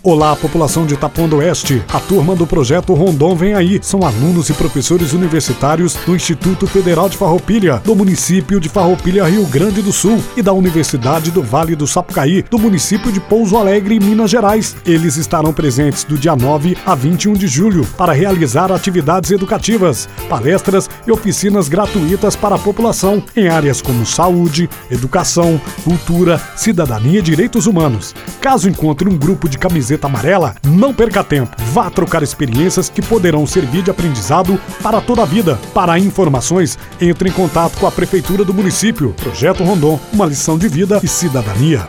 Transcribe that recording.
Olá, população de Tapondo Oeste. A turma do projeto Rondon vem aí. São alunos e professores universitários do Instituto Federal de Farroupilha, do município de Farroupilha, Rio Grande do Sul, e da Universidade do Vale do Sapucaí, do município de Pouso Alegre, Minas Gerais. Eles estarão presentes do dia 9 a 21 de julho para realizar atividades educativas, palestras e oficinas gratuitas para a população em áreas como saúde, educação, cultura, cidadania e direitos humanos. Caso encontre um grupo de camiseta amarela, não perca tempo. Vá trocar experiências que poderão servir de aprendizado para toda a vida. Para informações, entre em contato com a Prefeitura do município. Projeto Rondon, uma lição de vida e cidadania.